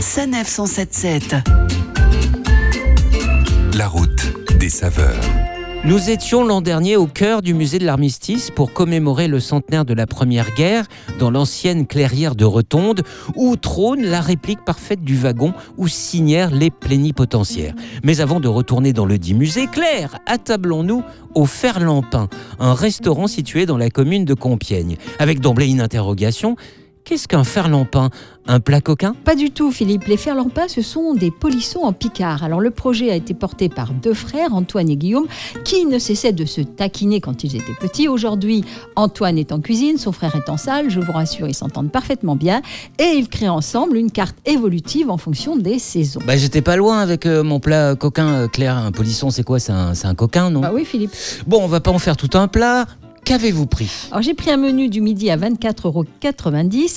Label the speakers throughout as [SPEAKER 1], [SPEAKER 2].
[SPEAKER 1] Sanef 177.
[SPEAKER 2] La route des saveurs.
[SPEAKER 3] Nous étions l'an dernier au cœur du musée de l'armistice pour commémorer le centenaire de la Première Guerre dans l'ancienne clairière de Retonde où trône la réplique parfaite du wagon où signèrent les plénipotentiaires. Mais avant de retourner dans le dit musée, Claire, attablons-nous au Ferlampin, un restaurant situé dans la commune de Compiègne. Avec d'emblée une interrogation, Qu'est-ce qu'un fer-lampin? Un plat coquin?
[SPEAKER 4] Pas du tout, Philippe. Les fer-lampins, ce sont des polissons en picard. Alors, le projet a été porté par deux frères, Antoine et Guillaume, qui ne cessaient de se taquiner quand ils étaient petits. Aujourd'hui, Antoine est en cuisine, son frère est en salle. Je vous rassure, ils s'entendent parfaitement bien. Et ils créent ensemble une carte évolutive en fonction des saisons.
[SPEAKER 3] Bah, j'étais pas loin avec euh, mon plat coquin, euh, Claire. Un polisson, c'est quoi? C'est un, un coquin, non?
[SPEAKER 4] Bah oui, Philippe.
[SPEAKER 3] Bon, on va pas en faire tout un plat. Qu'avez-vous pris
[SPEAKER 4] Alors j'ai pris un menu du midi à 24,90 euros.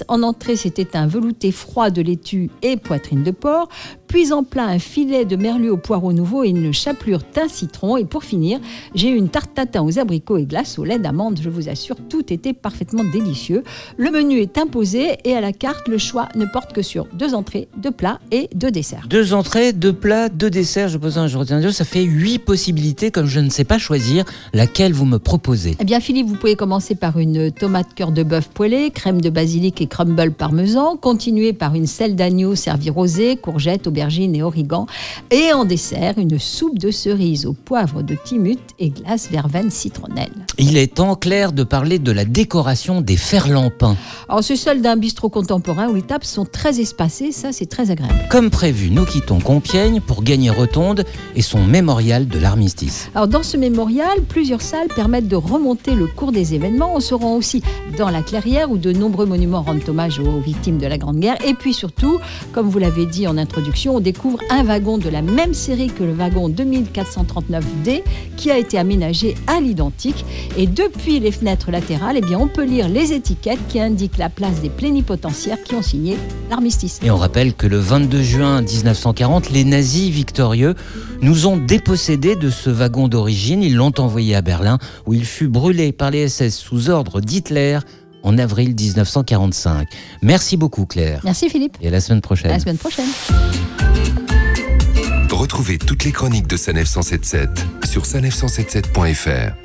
[SPEAKER 4] En entrée, c'était un velouté froid de laitue et poitrine de porc. Puis en plat, un filet de merlu au poireau nouveau et une chapelure thym citron. Et pour finir, j'ai eu une tarte tatin aux abricots et glace au lait d'amande. Je vous assure, tout était parfaitement délicieux. Le menu est imposé et à la carte, le choix ne porte que sur deux entrées, deux plats et deux desserts.
[SPEAKER 3] Deux entrées, deux plats, deux desserts. Je pose un, je retiens deux. Ça fait huit possibilités. Comme je ne sais pas choisir, laquelle vous me proposez
[SPEAKER 4] Eh bien, Philippe, vous pouvez commencer par une tomate cœur de bœuf poêlée, crème de basilic et crumble parmesan. Continuer par une selle d'agneau servie rosée, courgettes, aubergines et origan. Et en dessert, une soupe de cerises au poivre de timut et glace verveine citronnelle.
[SPEAKER 3] Il est temps, clair de parler de la décoration des ferlampins.
[SPEAKER 4] Alors, c'est celle d'un bistrot contemporain où les tables sont très espacées, ça c'est très agréable.
[SPEAKER 3] Comme prévu, nous quittons Compiègne pour gagner Rotonde et son mémorial de l'armistice.
[SPEAKER 4] Alors, dans ce mémorial, plusieurs salles permettent de remonter le cours des événements. On se rend aussi dans la clairière où de nombreux monuments rendent hommage aux victimes de la Grande Guerre. Et puis surtout, comme vous l'avez dit en introduction, on découvre un wagon de la même série que le wagon 2439D qui a été aménagé à l'identique. Et depuis les fenêtres latérales, eh bien, on peut lire les étiquettes qui indiquent la place des plénipotentiaires qui ont signé l'armistice.
[SPEAKER 3] Et on rappelle que le 22 juin 1940, les nazis victorieux nous ont dépossédés de ce wagon d'origine. Ils l'ont envoyé à Berlin où il fut brûlé par les SS sous ordre d'Hitler en avril 1945. Merci beaucoup Claire.
[SPEAKER 4] Merci Philippe.
[SPEAKER 3] Et à la semaine prochaine.
[SPEAKER 4] À la semaine prochaine.
[SPEAKER 2] Retrouvez toutes les chroniques de Sanef 177 sur sanef177.fr.